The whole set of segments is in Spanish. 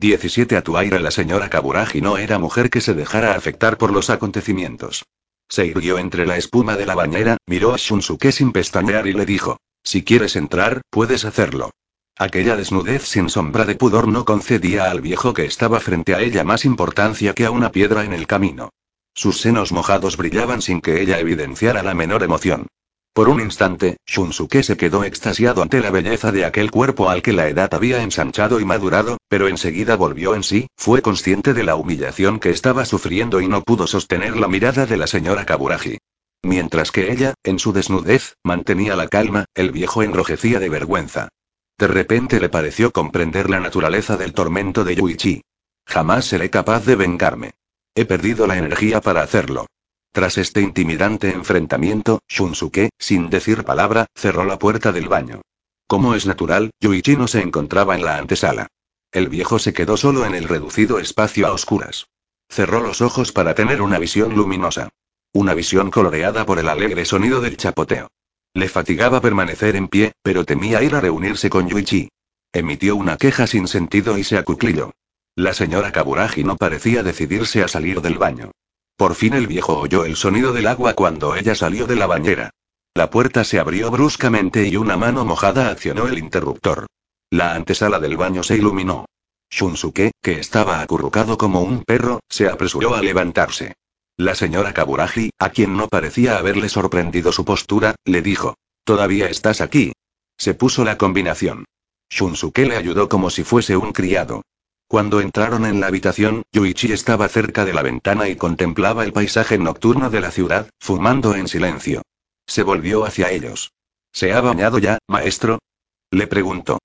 17 a tu aire la señora Kaburagi no era mujer que se dejara afectar por los acontecimientos. Se irguió entre la espuma de la bañera, miró a Shunsuke sin pestañear y le dijo, si quieres entrar, puedes hacerlo. Aquella desnudez sin sombra de pudor no concedía al viejo que estaba frente a ella más importancia que a una piedra en el camino. Sus senos mojados brillaban sin que ella evidenciara la menor emoción. Por un instante, Shunsuke se quedó extasiado ante la belleza de aquel cuerpo al que la edad había ensanchado y madurado, pero enseguida volvió en sí, fue consciente de la humillación que estaba sufriendo y no pudo sostener la mirada de la señora Kaburagi. Mientras que ella, en su desnudez, mantenía la calma, el viejo enrojecía de vergüenza. De repente le pareció comprender la naturaleza del tormento de Yuichi. Jamás seré capaz de vengarme. He perdido la energía para hacerlo. Tras este intimidante enfrentamiento, Shunsuke, sin decir palabra, cerró la puerta del baño. Como es natural, Yuichi no se encontraba en la antesala. El viejo se quedó solo en el reducido espacio a oscuras. Cerró los ojos para tener una visión luminosa. Una visión coloreada por el alegre sonido del chapoteo. Le fatigaba permanecer en pie, pero temía ir a reunirse con Yuichi. Emitió una queja sin sentido y se acuclilló. La señora Kaburagi no parecía decidirse a salir del baño. Por fin el viejo oyó el sonido del agua cuando ella salió de la bañera. La puerta se abrió bruscamente y una mano mojada accionó el interruptor. La antesala del baño se iluminó. Shunsuke, que estaba acurrucado como un perro, se apresuró a levantarse. La señora Kaburagi, a quien no parecía haberle sorprendido su postura, le dijo: ¿Todavía estás aquí? Se puso la combinación. Shunsuke le ayudó como si fuese un criado. Cuando entraron en la habitación, Yuichi estaba cerca de la ventana y contemplaba el paisaje nocturno de la ciudad, fumando en silencio. Se volvió hacia ellos. ¿Se ha bañado ya, maestro? Le preguntó.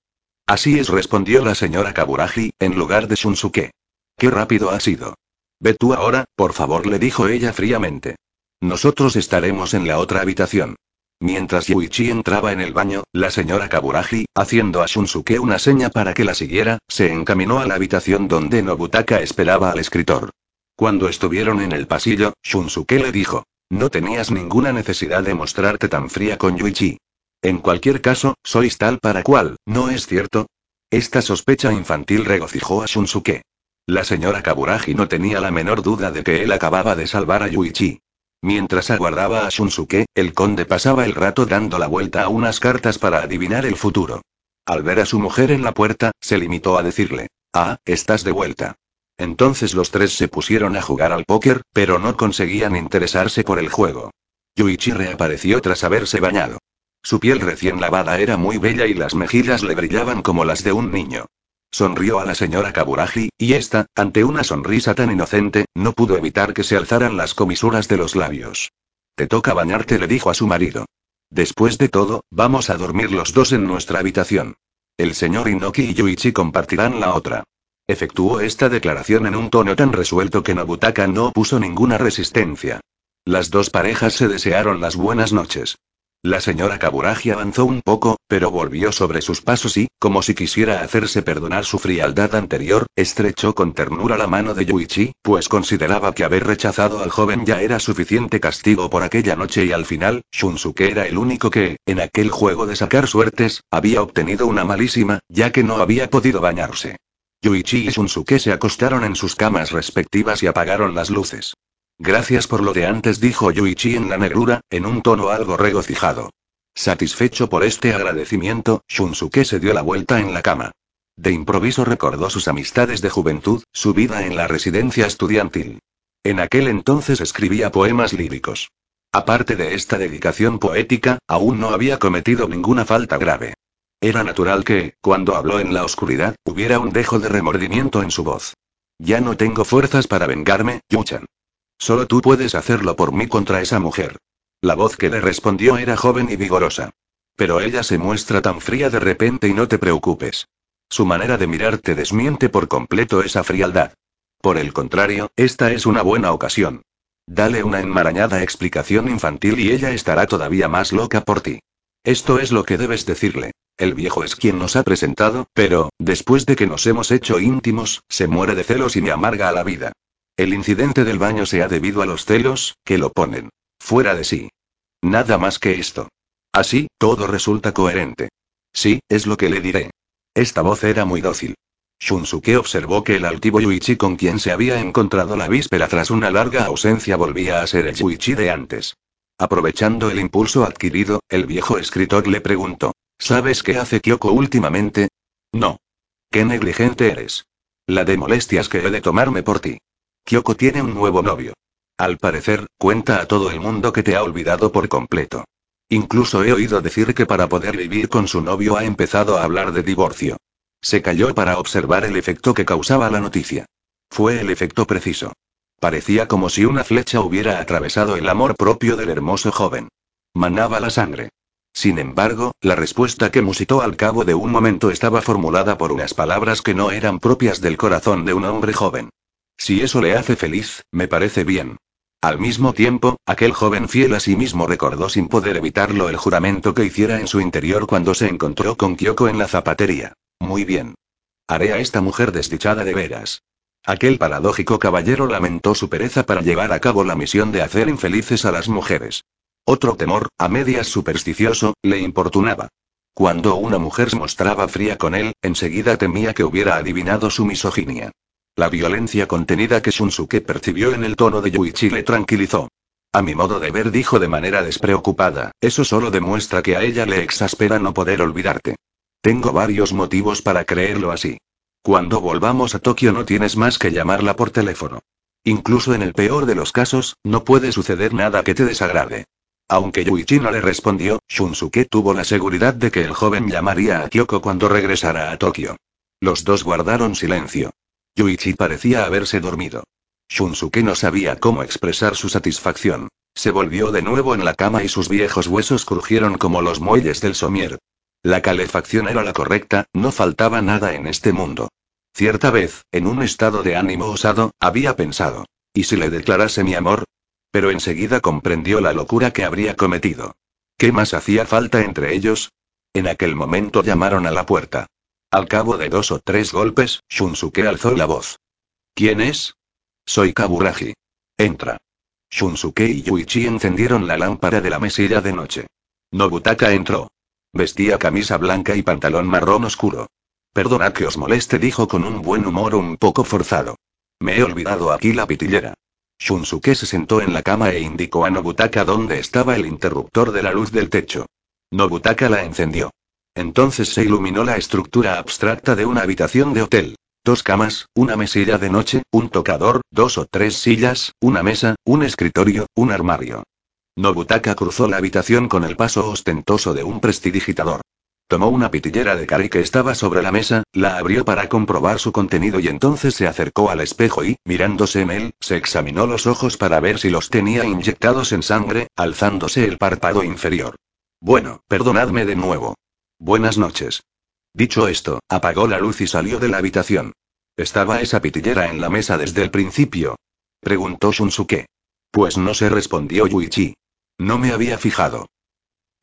Así es, respondió la señora Kaburagi, en lugar de Shunsuke. Qué rápido ha sido. Ve tú ahora, por favor, le dijo ella fríamente. Nosotros estaremos en la otra habitación. Mientras Yuichi entraba en el baño, la señora Kaburagi, haciendo a Shunsuke una seña para que la siguiera, se encaminó a la habitación donde Nobutaka esperaba al escritor. Cuando estuvieron en el pasillo, Shunsuke le dijo: No tenías ninguna necesidad de mostrarte tan fría con Yuichi. En cualquier caso, sois tal para cual, ¿no es cierto? Esta sospecha infantil regocijó a Shunsuke. La señora Kaburagi no tenía la menor duda de que él acababa de salvar a Yuichi. Mientras aguardaba a Shunsuke, el conde pasaba el rato dando la vuelta a unas cartas para adivinar el futuro. Al ver a su mujer en la puerta, se limitó a decirle, Ah, estás de vuelta. Entonces los tres se pusieron a jugar al póker, pero no conseguían interesarse por el juego. Yuichi reapareció tras haberse bañado. Su piel recién lavada era muy bella y las mejillas le brillaban como las de un niño. Sonrió a la señora Kaburagi, y esta, ante una sonrisa tan inocente, no pudo evitar que se alzaran las comisuras de los labios. Te toca bañarte, le dijo a su marido. Después de todo, vamos a dormir los dos en nuestra habitación. El señor Inoki y Yuichi compartirán la otra. Efectuó esta declaración en un tono tan resuelto que Nobutaka no puso ninguna resistencia. Las dos parejas se desearon las buenas noches. La señora Kaburagi avanzó un poco, pero volvió sobre sus pasos y, como si quisiera hacerse perdonar su frialdad anterior, estrechó con ternura la mano de Yuichi, pues consideraba que haber rechazado al joven ya era suficiente castigo por aquella noche y al final, Shunsuke era el único que, en aquel juego de sacar suertes, había obtenido una malísima, ya que no había podido bañarse. Yuichi y Shunsuke se acostaron en sus camas respectivas y apagaron las luces. Gracias por lo de antes, dijo Yuichi en la negrura, en un tono algo regocijado. Satisfecho por este agradecimiento, Shunsuke se dio la vuelta en la cama. De improviso recordó sus amistades de juventud, su vida en la residencia estudiantil. En aquel entonces escribía poemas líricos. Aparte de esta dedicación poética, aún no había cometido ninguna falta grave. Era natural que, cuando habló en la oscuridad, hubiera un dejo de remordimiento en su voz. Ya no tengo fuerzas para vengarme, Yuchan. Solo tú puedes hacerlo por mí contra esa mujer. La voz que le respondió era joven y vigorosa. Pero ella se muestra tan fría de repente y no te preocupes. Su manera de mirarte desmiente por completo esa frialdad. Por el contrario, esta es una buena ocasión. Dale una enmarañada explicación infantil y ella estará todavía más loca por ti. Esto es lo que debes decirle. El viejo es quien nos ha presentado, pero, después de que nos hemos hecho íntimos, se muere de celos y me amarga a la vida. El incidente del baño se ha debido a los celos, que lo ponen fuera de sí. Nada más que esto. Así, todo resulta coherente. Sí, es lo que le diré. Esta voz era muy dócil. Shunsuke observó que el altivo Yuichi con quien se había encontrado la víspera tras una larga ausencia volvía a ser el Yuichi de antes. Aprovechando el impulso adquirido, el viejo escritor le preguntó: ¿Sabes qué hace Kyoko últimamente? No. Qué negligente eres. La de molestias que he de tomarme por ti. Kyoko tiene un nuevo novio. Al parecer, cuenta a todo el mundo que te ha olvidado por completo. Incluso he oído decir que para poder vivir con su novio ha empezado a hablar de divorcio. Se calló para observar el efecto que causaba la noticia. Fue el efecto preciso. Parecía como si una flecha hubiera atravesado el amor propio del hermoso joven. Manaba la sangre. Sin embargo, la respuesta que musitó al cabo de un momento estaba formulada por unas palabras que no eran propias del corazón de un hombre joven. Si eso le hace feliz, me parece bien. Al mismo tiempo, aquel joven fiel a sí mismo recordó sin poder evitarlo el juramento que hiciera en su interior cuando se encontró con Kyoko en la zapatería. Muy bien. Haré a esta mujer desdichada de veras. Aquel paradójico caballero lamentó su pereza para llevar a cabo la misión de hacer infelices a las mujeres. Otro temor, a medias supersticioso, le importunaba. Cuando una mujer se mostraba fría con él, enseguida temía que hubiera adivinado su misoginia. La violencia contenida que Shunsuke percibió en el tono de Yuichi le tranquilizó. A mi modo de ver, dijo de manera despreocupada, eso solo demuestra que a ella le exaspera no poder olvidarte. Tengo varios motivos para creerlo así. Cuando volvamos a Tokio no tienes más que llamarla por teléfono. Incluso en el peor de los casos, no puede suceder nada que te desagrade. Aunque Yuichi no le respondió, Shunsuke tuvo la seguridad de que el joven llamaría a Kyoko cuando regresara a Tokio. Los dos guardaron silencio. Yuichi parecía haberse dormido. Shunsuke no sabía cómo expresar su satisfacción. Se volvió de nuevo en la cama y sus viejos huesos crujieron como los muelles del somier. La calefacción era la correcta, no faltaba nada en este mundo. Cierta vez, en un estado de ánimo osado, había pensado. ¿Y si le declarase mi amor? Pero enseguida comprendió la locura que habría cometido. ¿Qué más hacía falta entre ellos? En aquel momento llamaron a la puerta. Al cabo de dos o tres golpes, Shunsuke alzó la voz. ¿Quién es? Soy Kaburagi. Entra. Shunsuke y Yuichi encendieron la lámpara de la mesilla de noche. Nobutaka entró. Vestía camisa blanca y pantalón marrón oscuro. Perdona que os moleste, dijo con un buen humor un poco forzado. Me he olvidado aquí la pitillera. Shunsuke se sentó en la cama e indicó a Nobutaka dónde estaba el interruptor de la luz del techo. Nobutaka la encendió. Entonces se iluminó la estructura abstracta de una habitación de hotel. Dos camas, una mesilla de noche, un tocador, dos o tres sillas, una mesa, un escritorio, un armario. Nobutaka cruzó la habitación con el paso ostentoso de un prestidigitador. Tomó una pitillera de cari que estaba sobre la mesa, la abrió para comprobar su contenido y entonces se acercó al espejo y, mirándose en él, se examinó los ojos para ver si los tenía inyectados en sangre, alzándose el párpado inferior. Bueno, perdonadme de nuevo. Buenas noches. Dicho esto, apagó la luz y salió de la habitación. ¿Estaba esa pitillera en la mesa desde el principio? Preguntó Shunsuke. Pues no se respondió Yuichi. No me había fijado.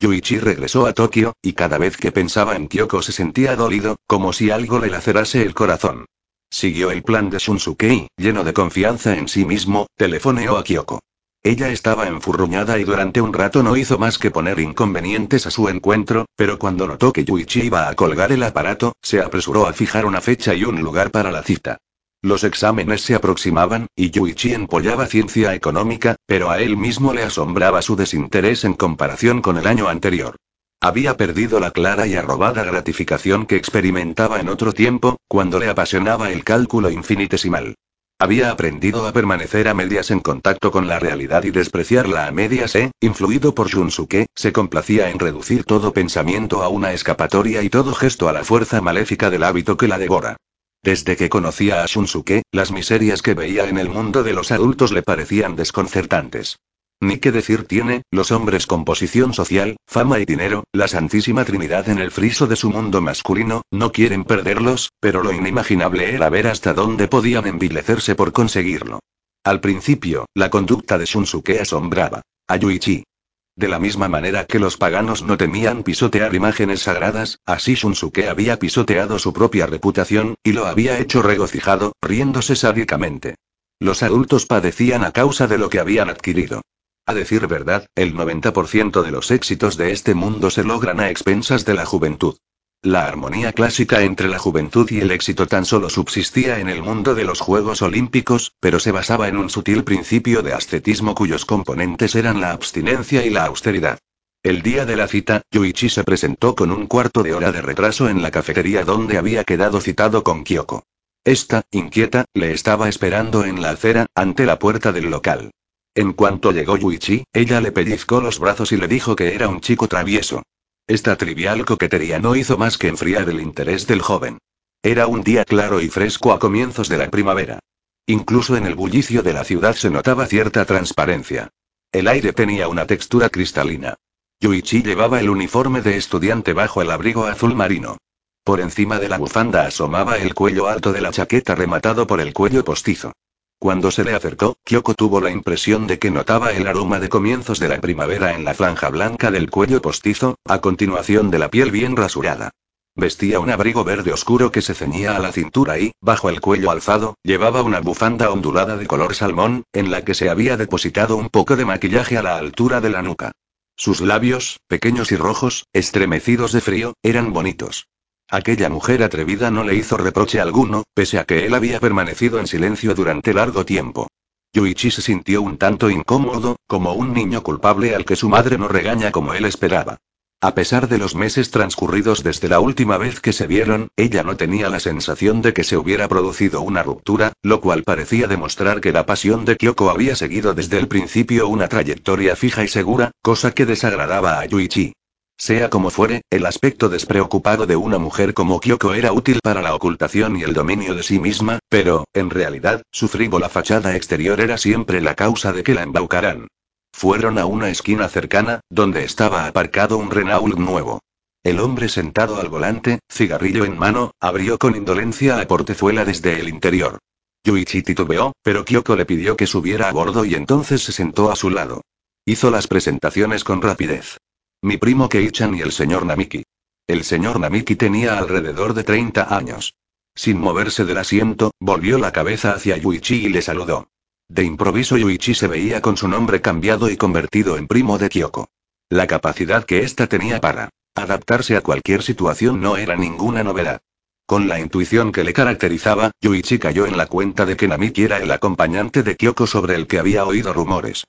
Yuichi regresó a Tokio, y cada vez que pensaba en Kyoko se sentía dolido, como si algo le lacerase el corazón. Siguió el plan de Shunsuke y, lleno de confianza en sí mismo, telefoneó a Kyoko. Ella estaba enfurruñada y durante un rato no hizo más que poner inconvenientes a su encuentro, pero cuando notó que Yuichi iba a colgar el aparato, se apresuró a fijar una fecha y un lugar para la cita. Los exámenes se aproximaban, y Yuichi empollaba ciencia económica, pero a él mismo le asombraba su desinterés en comparación con el año anterior. Había perdido la clara y arrobada gratificación que experimentaba en otro tiempo, cuando le apasionaba el cálculo infinitesimal. Había aprendido a permanecer a medias en contacto con la realidad y despreciarla a medias e, influido por Shunsuke, se complacía en reducir todo pensamiento a una escapatoria y todo gesto a la fuerza maléfica del hábito que la devora. Desde que conocía a Shunsuke, las miserias que veía en el mundo de los adultos le parecían desconcertantes. Ni qué decir tiene, los hombres con posición social, fama y dinero, la santísima trinidad en el friso de su mundo masculino, no quieren perderlos, pero lo inimaginable era ver hasta dónde podían envilecerse por conseguirlo. Al principio, la conducta de Shunsuke asombraba a Yuichi. De la misma manera que los paganos no temían pisotear imágenes sagradas, así Shunsuke había pisoteado su propia reputación, y lo había hecho regocijado, riéndose sádicamente. Los adultos padecían a causa de lo que habían adquirido. A decir verdad, el 90% de los éxitos de este mundo se logran a expensas de la juventud. La armonía clásica entre la juventud y el éxito tan solo subsistía en el mundo de los Juegos Olímpicos, pero se basaba en un sutil principio de ascetismo cuyos componentes eran la abstinencia y la austeridad. El día de la cita, Yuichi se presentó con un cuarto de hora de retraso en la cafetería donde había quedado citado con Kyoko. Esta, inquieta, le estaba esperando en la acera, ante la puerta del local. En cuanto llegó Yuichi, ella le pellizcó los brazos y le dijo que era un chico travieso. Esta trivial coquetería no hizo más que enfriar el interés del joven. Era un día claro y fresco a comienzos de la primavera. Incluso en el bullicio de la ciudad se notaba cierta transparencia. El aire tenía una textura cristalina. Yuichi llevaba el uniforme de estudiante bajo el abrigo azul marino. Por encima de la bufanda asomaba el cuello alto de la chaqueta rematado por el cuello postizo. Cuando se le acercó, Kyoko tuvo la impresión de que notaba el aroma de comienzos de la primavera en la franja blanca del cuello postizo, a continuación de la piel bien rasurada. Vestía un abrigo verde oscuro que se ceñía a la cintura y, bajo el cuello alzado, llevaba una bufanda ondulada de color salmón, en la que se había depositado un poco de maquillaje a la altura de la nuca. Sus labios, pequeños y rojos, estremecidos de frío, eran bonitos. Aquella mujer atrevida no le hizo reproche alguno, pese a que él había permanecido en silencio durante largo tiempo. Yuichi se sintió un tanto incómodo, como un niño culpable al que su madre no regaña como él esperaba. A pesar de los meses transcurridos desde la última vez que se vieron, ella no tenía la sensación de que se hubiera producido una ruptura, lo cual parecía demostrar que la pasión de Kyoko había seguido desde el principio una trayectoria fija y segura, cosa que desagradaba a Yuichi. Sea como fuere, el aspecto despreocupado de una mujer como Kyoko era útil para la ocultación y el dominio de sí misma, pero, en realidad, su frívola fachada exterior era siempre la causa de que la embaucaran. Fueron a una esquina cercana, donde estaba aparcado un Renault nuevo. El hombre sentado al volante, cigarrillo en mano, abrió con indolencia la portezuela desde el interior. Yuichi titubeó, pero Kyoko le pidió que subiera a bordo y entonces se sentó a su lado. Hizo las presentaciones con rapidez. Mi primo Keichan y el señor Namiki. El señor Namiki tenía alrededor de 30 años. Sin moverse del asiento, volvió la cabeza hacia Yuichi y le saludó. De improviso Yuichi se veía con su nombre cambiado y convertido en primo de Kyoko. La capacidad que ésta tenía para adaptarse a cualquier situación no era ninguna novedad. Con la intuición que le caracterizaba, Yuichi cayó en la cuenta de que Namiki era el acompañante de Kyoko sobre el que había oído rumores.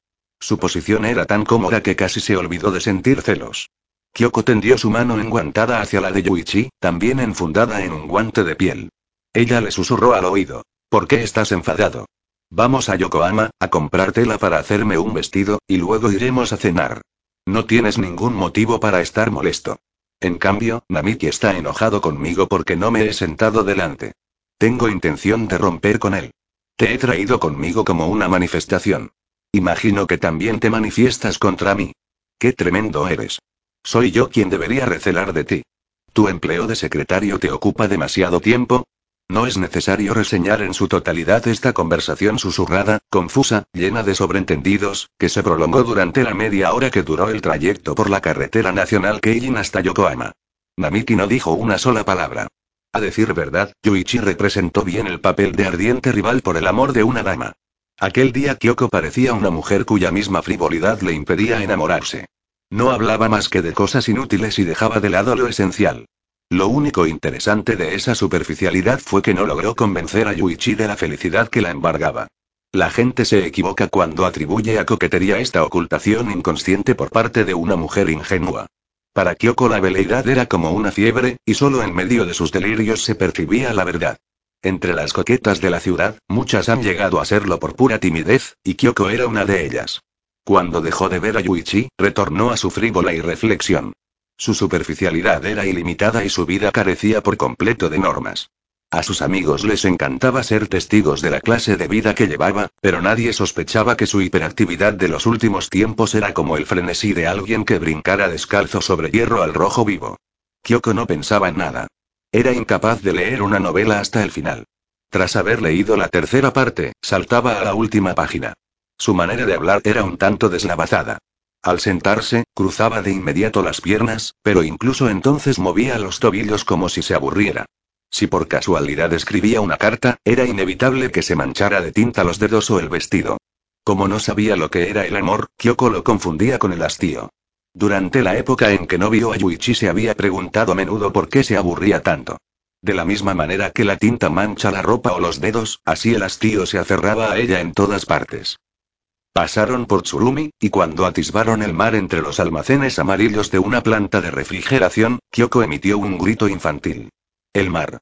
Su posición era tan cómoda que casi se olvidó de sentir celos. Kyoko tendió su mano enguantada hacia la de Yuichi, también enfundada en un guante de piel. Ella le susurró al oído. ¿Por qué estás enfadado? Vamos a Yokohama, a comprar tela para hacerme un vestido, y luego iremos a cenar. No tienes ningún motivo para estar molesto. En cambio, Namiki está enojado conmigo porque no me he sentado delante. Tengo intención de romper con él. Te he traído conmigo como una manifestación. Imagino que también te manifiestas contra mí. Qué tremendo eres. Soy yo quien debería recelar de ti. ¿Tu empleo de secretario te ocupa demasiado tiempo? No es necesario reseñar en su totalidad esta conversación susurrada, confusa, llena de sobreentendidos, que se prolongó durante la media hora que duró el trayecto por la carretera nacional Keijin hasta Yokohama. Namiki no dijo una sola palabra. A decir verdad, Yuichi representó bien el papel de ardiente rival por el amor de una dama. Aquel día Kyoko parecía una mujer cuya misma frivolidad le impedía enamorarse. No hablaba más que de cosas inútiles y dejaba de lado lo esencial. Lo único interesante de esa superficialidad fue que no logró convencer a Yuichi de la felicidad que la embargaba. La gente se equivoca cuando atribuye a coquetería esta ocultación inconsciente por parte de una mujer ingenua. Para Kyoko la veleidad era como una fiebre, y solo en medio de sus delirios se percibía la verdad. Entre las coquetas de la ciudad, muchas han llegado a serlo por pura timidez, y Kyoko era una de ellas. Cuando dejó de ver a Yuichi, retornó a su frívola irreflexión. Su superficialidad era ilimitada y su vida carecía por completo de normas. A sus amigos les encantaba ser testigos de la clase de vida que llevaba, pero nadie sospechaba que su hiperactividad de los últimos tiempos era como el frenesí de alguien que brincara descalzo sobre hierro al rojo vivo. Kyoko no pensaba en nada. Era incapaz de leer una novela hasta el final. Tras haber leído la tercera parte, saltaba a la última página. Su manera de hablar era un tanto deslavazada. Al sentarse, cruzaba de inmediato las piernas, pero incluso entonces movía los tobillos como si se aburriera. Si por casualidad escribía una carta, era inevitable que se manchara de tinta los dedos o el vestido. Como no sabía lo que era el amor, Kyoko lo confundía con el hastío. Durante la época en que no vio a Yuichi se había preguntado a menudo por qué se aburría tanto. De la misma manera que la tinta mancha la ropa o los dedos, así el hastío se aferraba a ella en todas partes. Pasaron por Tsurumi, y cuando atisbaron el mar entre los almacenes amarillos de una planta de refrigeración, Kyoko emitió un grito infantil. El mar.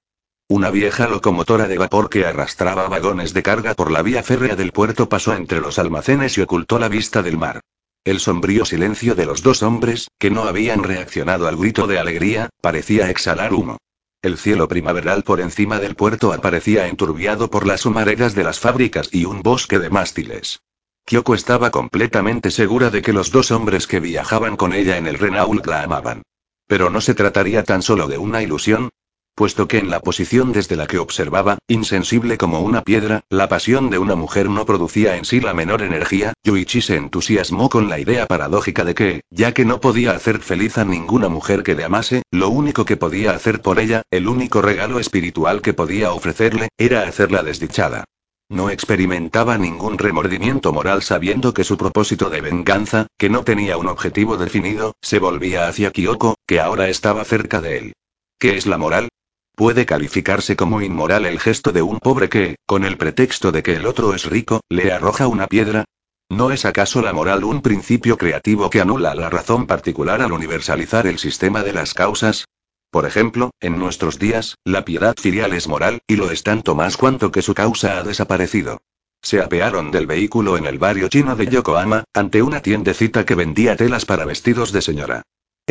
Una vieja locomotora de vapor que arrastraba vagones de carga por la vía férrea del puerto pasó entre los almacenes y ocultó la vista del mar. El sombrío silencio de los dos hombres, que no habían reaccionado al grito de alegría, parecía exhalar humo. El cielo primaveral por encima del puerto aparecía enturbiado por las humaredas de las fábricas y un bosque de mástiles. Kyoko estaba completamente segura de que los dos hombres que viajaban con ella en el Renault la amaban. Pero no se trataría tan solo de una ilusión, puesto que en la posición desde la que observaba, insensible como una piedra, la pasión de una mujer no producía en sí la menor energía, Yuichi se entusiasmó con la idea paradójica de que, ya que no podía hacer feliz a ninguna mujer que le amase, lo único que podía hacer por ella, el único regalo espiritual que podía ofrecerle, era hacerla desdichada. No experimentaba ningún remordimiento moral sabiendo que su propósito de venganza, que no tenía un objetivo definido, se volvía hacia Kyoko, que ahora estaba cerca de él. ¿Qué es la moral? Puede calificarse como inmoral el gesto de un pobre que, con el pretexto de que el otro es rico, le arroja una piedra. ¿No es acaso la moral un principio creativo que anula la razón particular al universalizar el sistema de las causas? Por ejemplo, en nuestros días, la piedad filial es moral, y lo es tanto más cuanto que su causa ha desaparecido. Se apearon del vehículo en el barrio chino de Yokohama, ante una tiendecita que vendía telas para vestidos de señora.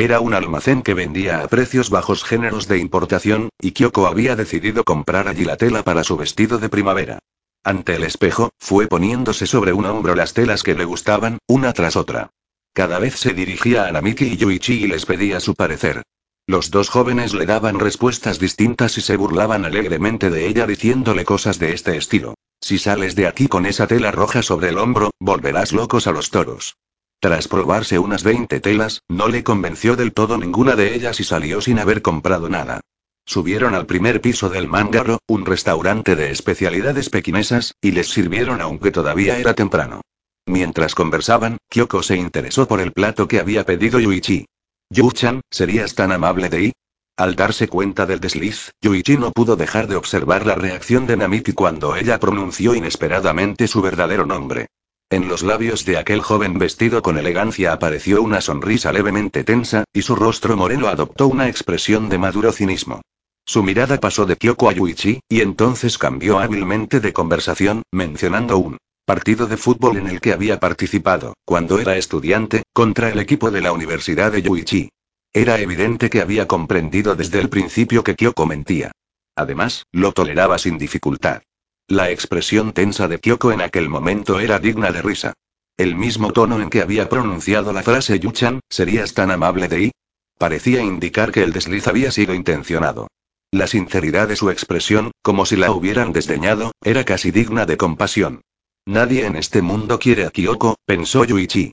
Era un almacén que vendía a precios bajos géneros de importación, y Kyoko había decidido comprar allí la tela para su vestido de primavera. Ante el espejo, fue poniéndose sobre un hombro las telas que le gustaban, una tras otra. Cada vez se dirigía a Namiki y Yuichi y les pedía su parecer. Los dos jóvenes le daban respuestas distintas y se burlaban alegremente de ella diciéndole cosas de este estilo. Si sales de aquí con esa tela roja sobre el hombro, volverás locos a los toros. Tras probarse unas 20 telas, no le convenció del todo ninguna de ellas y salió sin haber comprado nada. Subieron al primer piso del Mangaro, un restaurante de especialidades pequinesas, y les sirvieron aunque todavía era temprano. Mientras conversaban, Kyoko se interesó por el plato que había pedido Yuichi. Yuchan, ¿serías tan amable de ir? Al darse cuenta del desliz, Yuichi no pudo dejar de observar la reacción de Namiki cuando ella pronunció inesperadamente su verdadero nombre. En los labios de aquel joven vestido con elegancia apareció una sonrisa levemente tensa, y su rostro moreno adoptó una expresión de maduro cinismo. Su mirada pasó de Kyoko a Yuichi, y entonces cambió hábilmente de conversación, mencionando un partido de fútbol en el que había participado, cuando era estudiante, contra el equipo de la Universidad de Yuichi. Era evidente que había comprendido desde el principio que Kyoko mentía. Además, lo toleraba sin dificultad. La expresión tensa de Kyoko en aquel momento era digna de risa. El mismo tono en que había pronunciado la frase Yuchan, ¿serías tan amable de I? Parecía indicar que el desliz había sido intencionado. La sinceridad de su expresión, como si la hubieran desdeñado, era casi digna de compasión. Nadie en este mundo quiere a Kyoko, pensó Yuichi.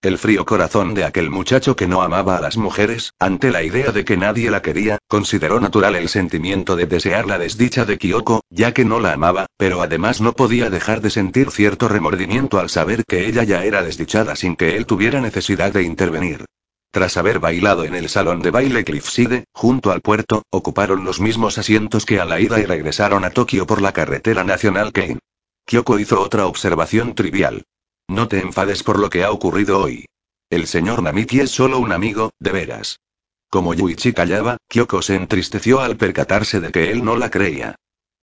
El frío corazón de aquel muchacho que no amaba a las mujeres, ante la idea de que nadie la quería, consideró natural el sentimiento de desear la desdicha de Kyoko, ya que no la amaba, pero además no podía dejar de sentir cierto remordimiento al saber que ella ya era desdichada sin que él tuviera necesidad de intervenir. Tras haber bailado en el salón de baile Cliffside, junto al puerto, ocuparon los mismos asientos que a la ida y regresaron a Tokio por la carretera nacional Kane. Kyoko hizo otra observación trivial. No te enfades por lo que ha ocurrido hoy. El señor Namiki es solo un amigo, de veras. Como Yuichi callaba, Kyoko se entristeció al percatarse de que él no la creía.